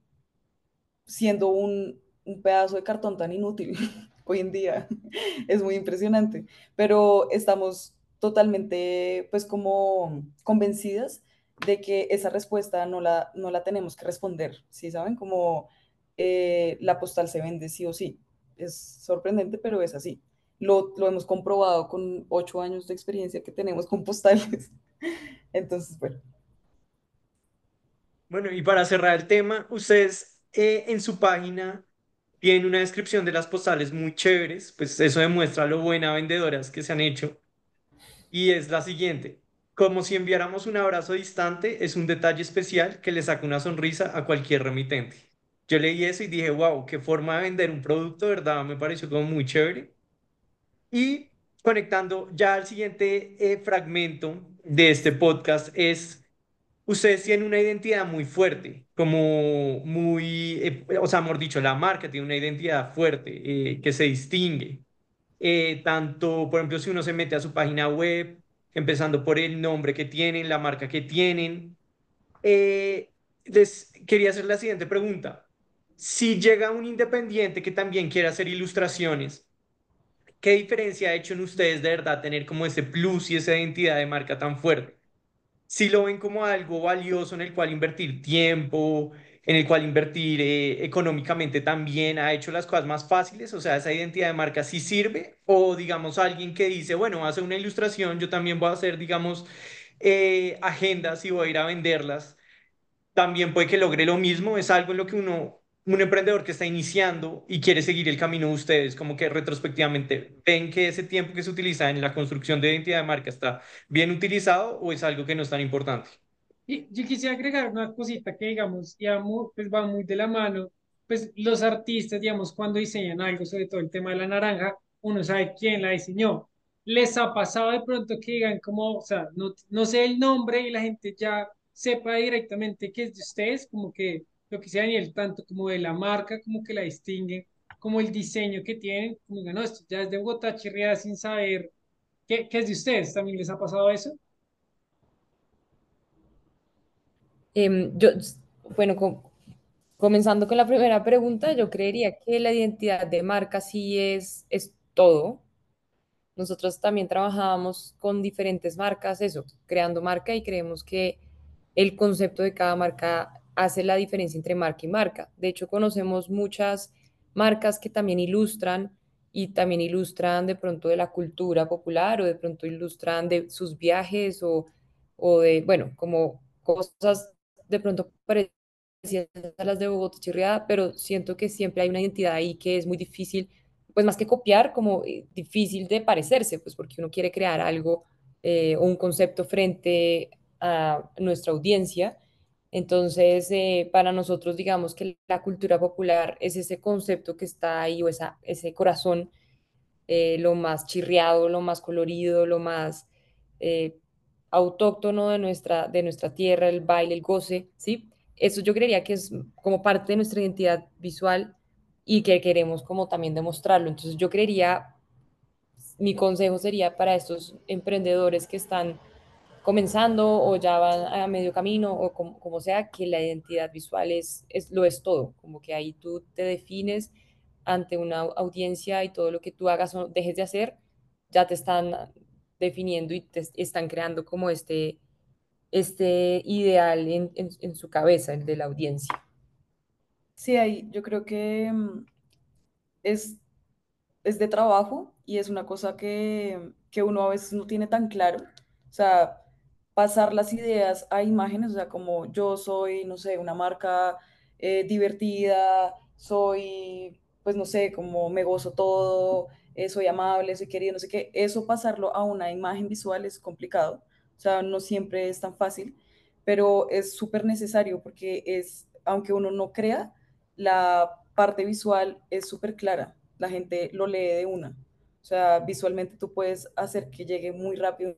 siendo un, un pedazo de cartón tan inútil hoy en día. es muy impresionante, pero estamos totalmente pues como convencidas de que esa respuesta no la, no la tenemos que responder, ¿sí saben? Como eh, la postal se vende sí o sí. Es sorprendente, pero es así. Lo, lo hemos comprobado con ocho años de experiencia que tenemos con postales. Entonces, bueno. Bueno, y para cerrar el tema, ustedes eh, en su página tienen una descripción de las postales muy chéveres, pues eso demuestra lo buena vendedoras que se han hecho y es la siguiente. Como si enviáramos un abrazo distante, es un detalle especial que le saca una sonrisa a cualquier remitente. Yo leí eso y dije, wow, qué forma de vender un producto, ¿verdad? Me pareció como muy chévere. Y conectando ya al siguiente eh, fragmento de este podcast es, ustedes tienen una identidad muy fuerte, como muy, eh, o sea, mejor dicho, la marca tiene una identidad fuerte eh, que se distingue. Eh, tanto, por ejemplo, si uno se mete a su página web, empezando por el nombre que tienen, la marca que tienen. Eh, les quería hacer la siguiente pregunta. Si llega un independiente que también quiera hacer ilustraciones, ¿qué diferencia ha hecho en ustedes de verdad tener como ese plus y esa identidad de marca tan fuerte? Si lo ven como algo valioso en el cual invertir tiempo, en el cual invertir eh, económicamente también ha hecho las cosas más fáciles, o sea, esa identidad de marca sí sirve, o digamos alguien que dice, bueno, hace una ilustración, yo también voy a hacer, digamos, eh, agendas y voy a ir a venderlas, también puede que logre lo mismo, es algo en lo que uno, un emprendedor que está iniciando y quiere seguir el camino de ustedes, como que retrospectivamente ven que ese tiempo que se utiliza en la construcción de identidad de marca está bien utilizado o es algo que no es tan importante. Y yo quisiera agregar una cosita que, digamos, pues va muy de la mano, pues los artistas, digamos, cuando diseñan algo, sobre todo el tema de la naranja, uno sabe quién la diseñó. ¿Les ha pasado de pronto que digan como, o sea, no, no sé el nombre y la gente ya sepa directamente que es de ustedes, como que lo que sea el tanto como de la marca, como que la distinguen, como el diseño que tienen, como que no, esto ya es de Bogotá, chirriada sin saber qué, qué es de ustedes, ¿también les ha pasado eso? Em, yo, bueno, comenzando con la primera pregunta, yo creería que la identidad de marca sí es, es todo. nosotros también trabajábamos con diferentes marcas, eso, creando marca y creemos que el concepto de cada marca hace la diferencia entre marca y marca. De hecho, conocemos muchas marcas que también ilustran y también ilustran de pronto de la cultura popular o de pronto ilustran de sus viajes o, o de, bueno, como cosas de pronto parecidas a las de Bogotá Chirriada, pero siento que siempre hay una identidad ahí que es muy difícil, pues más que copiar, como eh, difícil de parecerse, pues porque uno quiere crear algo eh, un concepto frente a nuestra audiencia. Entonces, eh, para nosotros, digamos que la cultura popular es ese concepto que está ahí o esa, ese corazón, lo más chirriado, lo más colorido, lo más autóctono de nuestra, de nuestra tierra, el baile, el goce, ¿sí? Eso yo creería que es como parte de nuestra identidad visual y que queremos como también demostrarlo. Entonces yo creería, mi consejo sería para estos emprendedores que están comenzando o ya van a medio camino o como, como sea, que la identidad visual es, es, lo es todo, como que ahí tú te defines ante una audiencia y todo lo que tú hagas o dejes de hacer, ya te están definiendo y están creando como este, este ideal en, en, su cabeza, el de la audiencia. Sí, ahí yo creo que mm, es, es de trabajo y es una cosa que, que uno a veces no tiene tan claro. O sea, pasar las ideas a imágenes, o sea, como yo soy, no sé, una marca eh, divertida, soy, pues no sé, como me gozo todo, eh, soy amable, soy querido, no sé qué, eso pasarlo a una imagen visual es complicado, o sea, no siempre es tan fácil, pero es súper necesario porque es, aunque uno no crea, la parte visual es súper clara, la gente lo lee de una, o sea, visualmente tú puedes hacer que llegue muy rápido un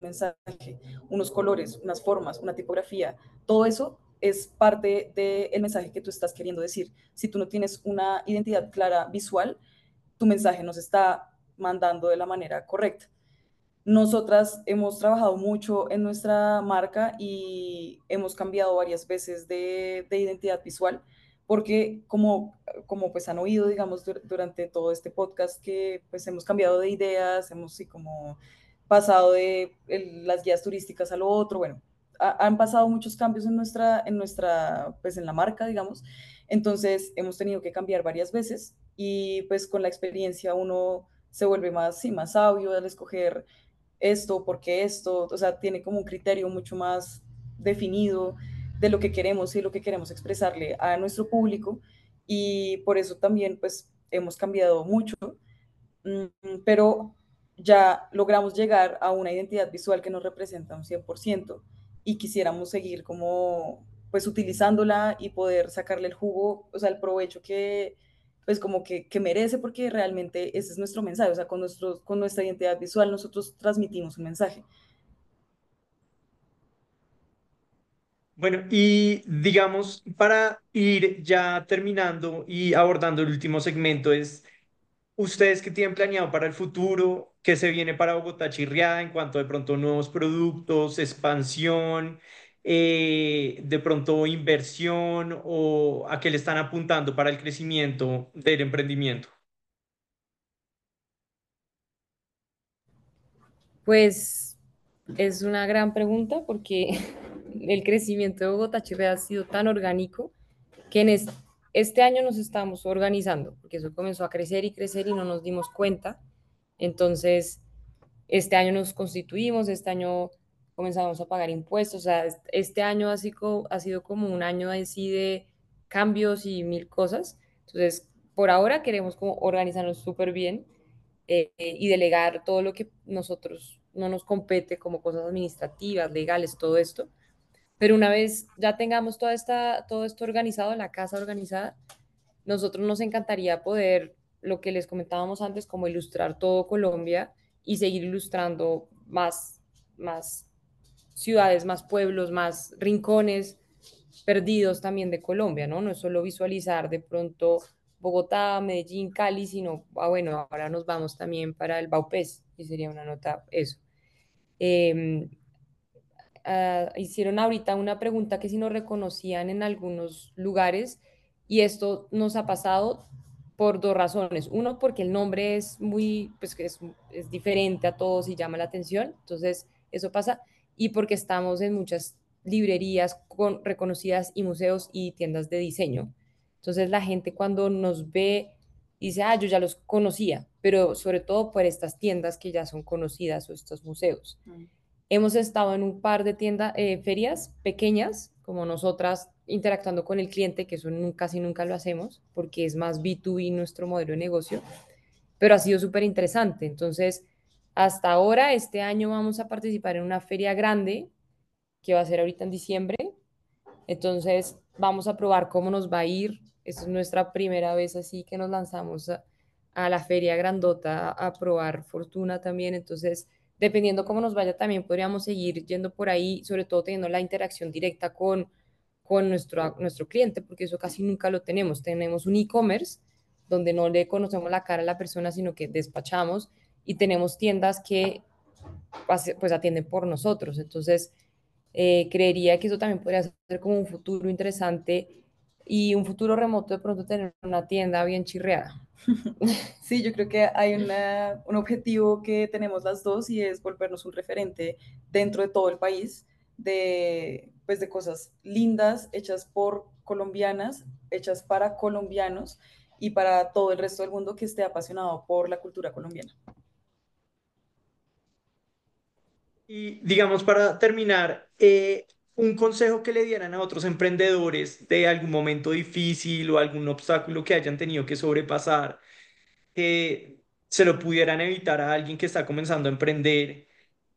mensaje, unos colores, unas formas, una tipografía, todo eso es parte del mensaje que tú estás queriendo decir. Si tú no tienes una identidad clara visual, tu mensaje nos está mandando de la manera correcta. Nosotras hemos trabajado mucho en nuestra marca y hemos cambiado varias veces de, identidad visual porque como, como pues han oído, digamos, durante todo este podcast que pues hemos cambiado de ideas, hemos sí, como pasado de las guías turísticas a lo otro, bueno, han pasado muchos cambios en nuestra, en nuestra, pues en la marca, digamos, entonces hemos tenido que cambiar varias veces y pues con la experiencia uno se vuelve más, sí, más sabio al escoger esto, porque esto, o sea, tiene como un criterio mucho más definido de lo que queremos y lo que queremos expresarle a nuestro público y por eso también pues hemos cambiado mucho, mm, pero ya logramos llegar a una identidad visual que nos representa un 100% y quisiéramos seguir como pues utilizándola y poder sacarle el jugo, o sea, el provecho que, pues como que, que, merece porque realmente ese es nuestro mensaje, o sea, con, nuestro, con nuestra identidad visual nosotros transmitimos un mensaje. Bueno, y digamos, para ir ya terminando y abordando el último segmento, es ustedes que tienen planeado para el futuro, qué se viene para Bogotá Chirriada en cuanto de pronto nuevos productos, expansión, eh, de pronto inversión o a qué le están apuntando para el crecimiento del emprendimiento? Pues es una gran pregunta porque el crecimiento de Bogotá Chile ha sido tan orgánico que en este, año nos estamos organizando, porque eso comenzó a crecer y crecer y no nos dimos cuenta. Entonces, este año nos constituimos, este año comenzamos a pagar impuestos. O sea, este año ha sido, ha sido como un año así de cambios y mil cosas. Entonces, por ahora queremos como organizarnos súper bien eh, y delegar todo lo que nosotros no nos compete como cosas administrativas, legales, todo esto. Pero una vez ya tengamos toda esta, todo esto organizado, la casa organizada, nosotros nos encantaría poder, lo que les comentábamos antes, como ilustrar todo Colombia y seguir ilustrando más, más ciudades, más pueblos, más rincones perdidos también de Colombia, ¿no? No es solo visualizar de pronto Bogotá, Medellín, Cali, sino, ah, bueno, ahora nos vamos también para el Baupés, y sería una nota eso. Em, ah, hicieron ahorita una pregunta que si nos reconocían en algunos lugares, y esto nos ha pasado por dos razones. Uno, porque el nombre es muy, pues que es, es diferente a todos y llama la atención, entonces eso pasa, y porque estamos en muchas librerías con, reconocidas y museos y tiendas de diseño. Entonces la gente cuando nos ve dice, ah, yo ya los conocía, pero sobre todo por estas tiendas que ya son conocidas o estos museos. Mm. Hemos estado en un par de tiendas, eh, ferias pequeñas, como nosotras, interactuando con el cliente, que eso casi nunca lo hacemos, porque es más B2B nuestro modelo de negocio, pero ha sido súper interesante. Entonces, hasta ahora, este año vamos a participar en una feria grande, que va a ser ahorita en diciembre. Entonces, vamos a probar cómo nos va a ir es nuestra primera vez así que nos lanzamos a, la feria grandota a, probar fortuna también. Entonces, dependiendo cómo nos vaya, también podríamos seguir yendo por ahí, sobre todo teniendo la interacción directa con, con nuestro, nuestro cliente, porque eso casi nunca lo tenemos. Tenemos un e-commerce donde no le conocemos la cara a la persona, sino que despachamos y tenemos tiendas que pues atienden por nosotros. Entonces, eh, creería que eso también podría ser como un futuro interesante y un futuro remoto de pronto tener una tienda bien chirreada. Sí, yo creo que hay un objetivo que tenemos las dos y es volvernos un referente dentro de todo el país de, pues, de cosas lindas hechas por colombianas, hechas para colombianos y para todo el resto del mundo que esté apasionado por la cultura colombiana. Y digamos, para terminar, eh, un consejo que le dieran a otros emprendedores de algún momento difícil o algún obstáculo que hayan tenido que sobrepasar, que se lo pudieran evitar a alguien que está comenzando a emprender.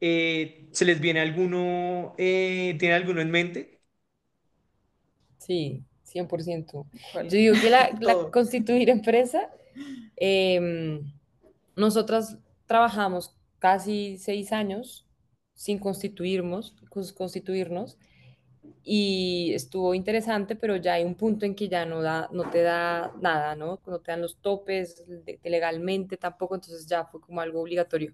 Eh, ¿Se les viene alguno, eh, tiene alguno en mente? Sí, 100%. Yo digo que la, constituir empresa, eh, nosotras trabajamos casi seis años sin constituirnos, constituirnos y estuvo interesante, pero ya hay un punto en que ya no, da, no te da nada, ¿no? No te dan los topes legalmente tampoco, entonces ya fue como algo obligatorio.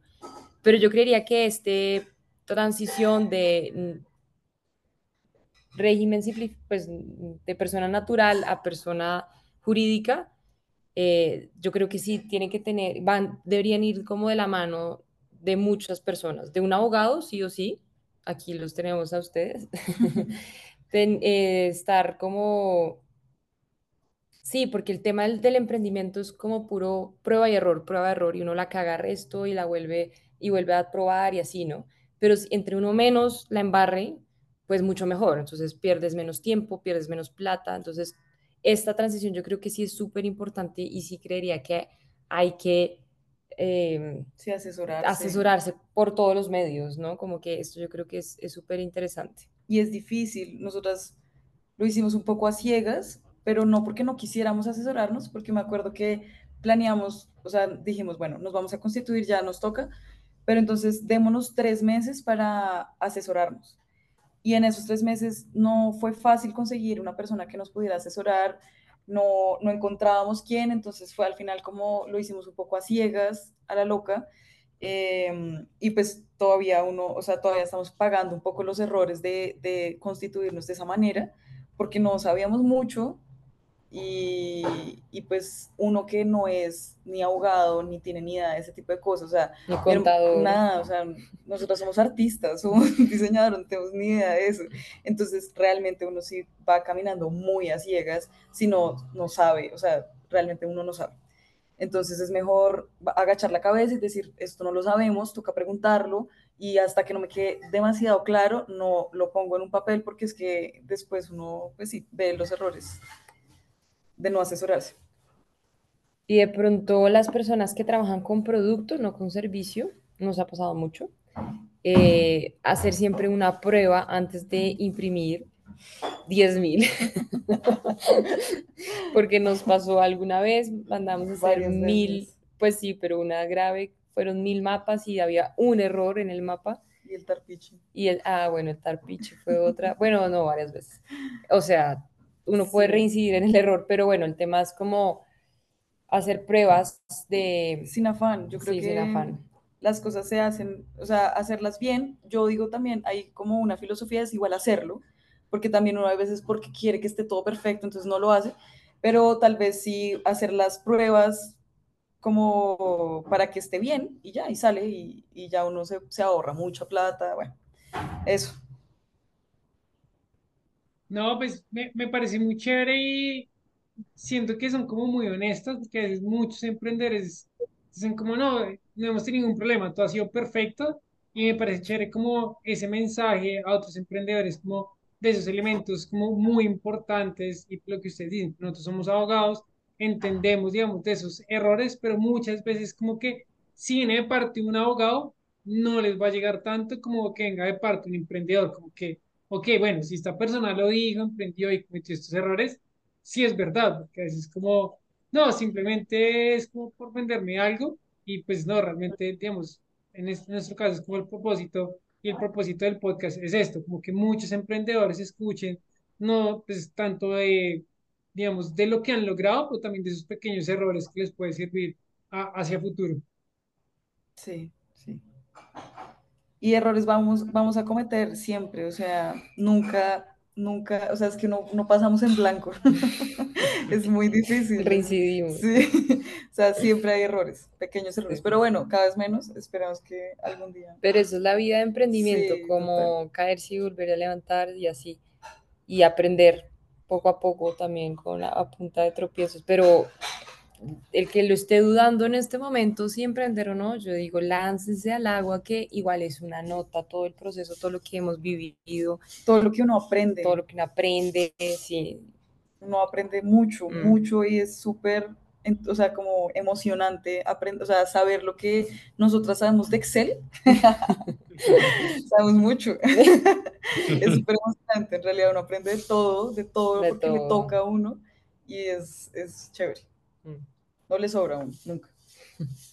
Pero yo creería que este transición de mm, régimen pues, de persona natural a persona jurídica, eh, yo creo que sí tienen que tener, van, deberían ir como de la mano de muchas personas, de un abogado, sí o sí, aquí los tenemos a ustedes, eh, estar como, sí, porque el tema del, emprendimiento es como puro prueba y error, prueba y error, y uno la caga resto y la vuelve y vuelve a probar y así, ¿no? Pero entre uno menos la embarre, pues mucho mejor, entonces pierdes menos tiempo, pierdes menos plata, entonces esta transición yo creo que sí es súper importante y sí creería que hay que eh, sí, asesorarse. asesorarse por todos los medios, ¿no? Como que esto yo creo que es súper interesante. Y es difícil, nosotras lo hicimos un poco a ciegas, pero no porque no quisiéramos asesorarnos, porque me acuerdo que planeamos, o sea, dijimos, bueno, nos vamos a constituir, ya nos toca, pero entonces démonos tres meses para asesorarnos. Y en esos tres meses no fue fácil conseguir una persona que nos pudiera asesorar, no, no encontrábamos quién, entonces fue al final como lo hicimos un poco a ciegas, a la loca, em, y pues todavía uno, o sea, todavía estamos pagando un poco los errores de constituirnos de esa manera, porque no sabíamos mucho, y, y, pues uno que no es ni abogado, ni tiene ni idea de ese tipo de cosas, o sea, ni contador. nada, o sea, nosotros somos artistas, somos diseñadores, no tenemos ni idea de eso. Entonces, realmente uno sí va caminando muy a ciegas si no, no sabe, o sea, realmente uno no sabe. Entonces es mejor agachar la cabeza y decir, esto no lo sabemos, toca preguntarlo y hasta que no me quede demasiado claro, no lo pongo en un papel porque es que después uno, pues sí, ve los errores de no asesorarse. Y de pronto las personas que trabajan con producto, no con servicio, nos ha pasado mucho, eh, hacer siempre una prueba antes de imprimir 10 mil. Porque nos pasó alguna vez, mandamos a hacer mil, pues sí, pero una grave, fueron mil mapas y había un error en el mapa. Y el tarpiche. Y el, ah, bueno, el tarpiche fue otra, bueno, no, varias veces. O sea, uno puede reincidir en el error, pero bueno, el tema es como hacer pruebas de... Sin afán, yo creo que sin afán. las cosas se hacen, o sea, hacerlas bien, yo digo también, hay como una filosofía, es igual hacerlo, porque también uno a veces porque quiere que esté todo perfecto, entonces no lo hace, pero tal vez sí hacer las pruebas como para que esté bien y ya, y sale y, y ya uno se, se ahorra mucha plata, bueno, eso. No, pues me, me parece muy chévere y siento que son como muy honestas, porque muchos emprendedores dicen como no, no hemos tenido ningún problema, todo ha sido perfecto y me parece chévere como ese mensaje a otros emprendedores como de esos elementos como muy importantes y lo que ustedes dicen, nosotros somos abogados, entendemos, digamos, de esos errores, pero muchas veces como que si viene de parte de un abogado, no les va a llegar tanto como que venga de parte de un emprendedor, como que, ok, bueno, si esta persona lo dijo, emprendió y cometió estos errores, sí es verdad, porque a veces es como, no, simplemente es como por venderme algo y pues no, realmente, digamos, en, este- en nuestro caso es como el propósito y el propósito del podcast es esto, como que muchos emprendedores escuchen, no, pues tanto de, digamos, de lo que han logrado, pero también de esos pequeños errores que les puede servir a- hacia futuro. Sí. Y errores vamos, vamos a cometer siempre, o sea, nunca, nunca, o sea, es que no, no pasamos en blanco. Es muy difícil. Reincidimos. Sí, o sea, siempre hay errores, pequeños errores, pero bueno, cada vez menos, esperamos que algún día. Pero eso es la vida de emprendimiento, Sí, como caerse y volver a levantar y así. Y aprender poco a poco también con la, a punta de tropiezos. Pero el que lo esté dudando en este momento, si emprender o no, yo digo, láncese al agua, que igual es una nota, todo el proceso, todo lo que hemos vivido, Todo lo que uno aprende, todo lo que uno aprende, sí, uno aprende mucho, Mm. mucho y es súper, o sea, como emocionante, aprender, o sea, saber lo que nosotras sabemos de Excel, sabemos mucho. es súper emocionante, en realidad uno aprende de todo, de todo, De porque le todo. toca a uno y es, es chévere. No le sobra a uno, nunca.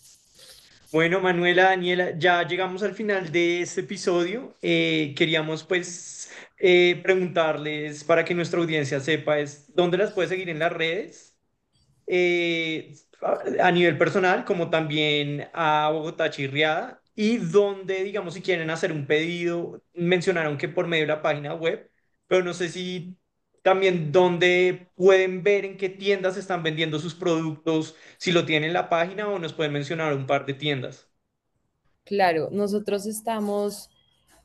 Bueno, Manuela, Daniela, ya llegamos al final de este episodio. Eh, queríamos pues eh, preguntarles para que nuestra audiencia sepa es dónde las puede seguir en las redes, eh, a nivel personal, como también a Bogotá Chirriada, y dónde, digamos, si quieren hacer un pedido, mencionaron que por medio de la página web, pero no sé si también dónde pueden ver en qué tiendas están vendiendo sus productos, si lo tienen en la página o nos pueden mencionar un par de tiendas. Claro, nosotros estamos,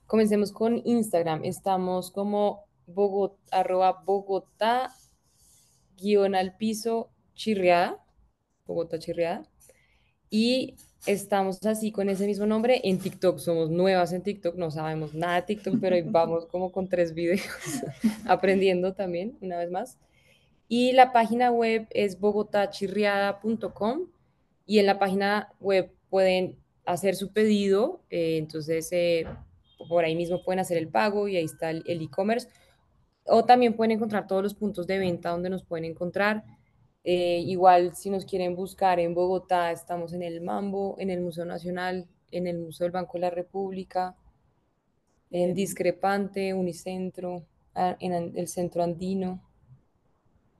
comencemos con Instagram, estamos como Bogotá, arroba Bogotá, guion al piso, chirriada, Bogotá chirriada, y estamos así con ese mismo nombre en TikTok, somos nuevas en TikTok, no sabemos nada de TikTok, pero vamos como con tres videos, aprendiendo también, una vez más. Y la página web es bogotachirriada.com y en la página web pueden hacer su pedido, eh, entonces eh, por ahí mismo pueden hacer el pago y ahí está el e-commerce. O también pueden encontrar todos los puntos de venta donde nos pueden encontrar. Eh, igual si nos quieren buscar en Bogotá, estamos en el Mambo, en el Museo Nacional, en el Museo del Banco de la República, en. Discrepante, Unicentro, en el Centro Andino,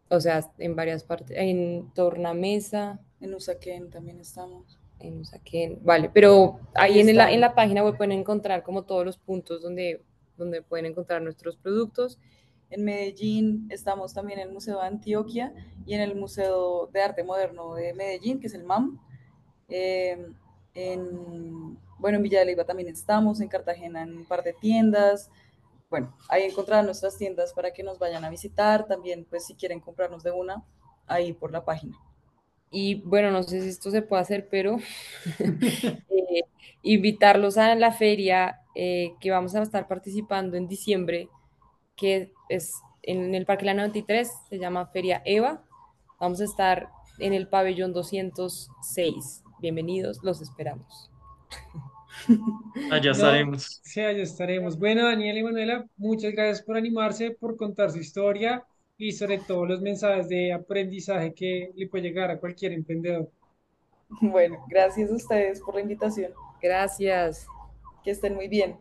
o sea, en varias partes, en Tornamesa, En Usaquén también estamos. en Usaquén, vale, pero ahí Ahí en la, en la página web pueden encontrar como todos los puntos donde, donde pueden encontrar nuestros productos. En Medellín estamos también en el Museo de Antioquia y en el Museo de Arte Moderno de Medellín, que es el MAM. Eh, en, bueno, en Villa de Leyva también estamos, en Cartagena en un par de tiendas. Bueno, ahí encontrarán nuestras tiendas para que nos vayan a visitar. También, pues, si quieren comprarnos de una, ahí por la página. Y bueno, no sé si esto se puede hacer, pero eh, invitarlos a la feria eh, que vamos a estar participando en diciembre, que es en el Parque La 93, se llama Feria EVA. Vamos a estar en el pabellón 206. Bienvenidos, los esperamos. Allá No, estaremos. Sí, allá estaremos. Bueno, Daniela y Manuela, muchas gracias por animarse, por contar su historia y sobre todo los mensajes de aprendizaje que le puede llegar a cualquier emprendedor. Bueno, gracias a ustedes por la invitación. Gracias. Que estén muy bien.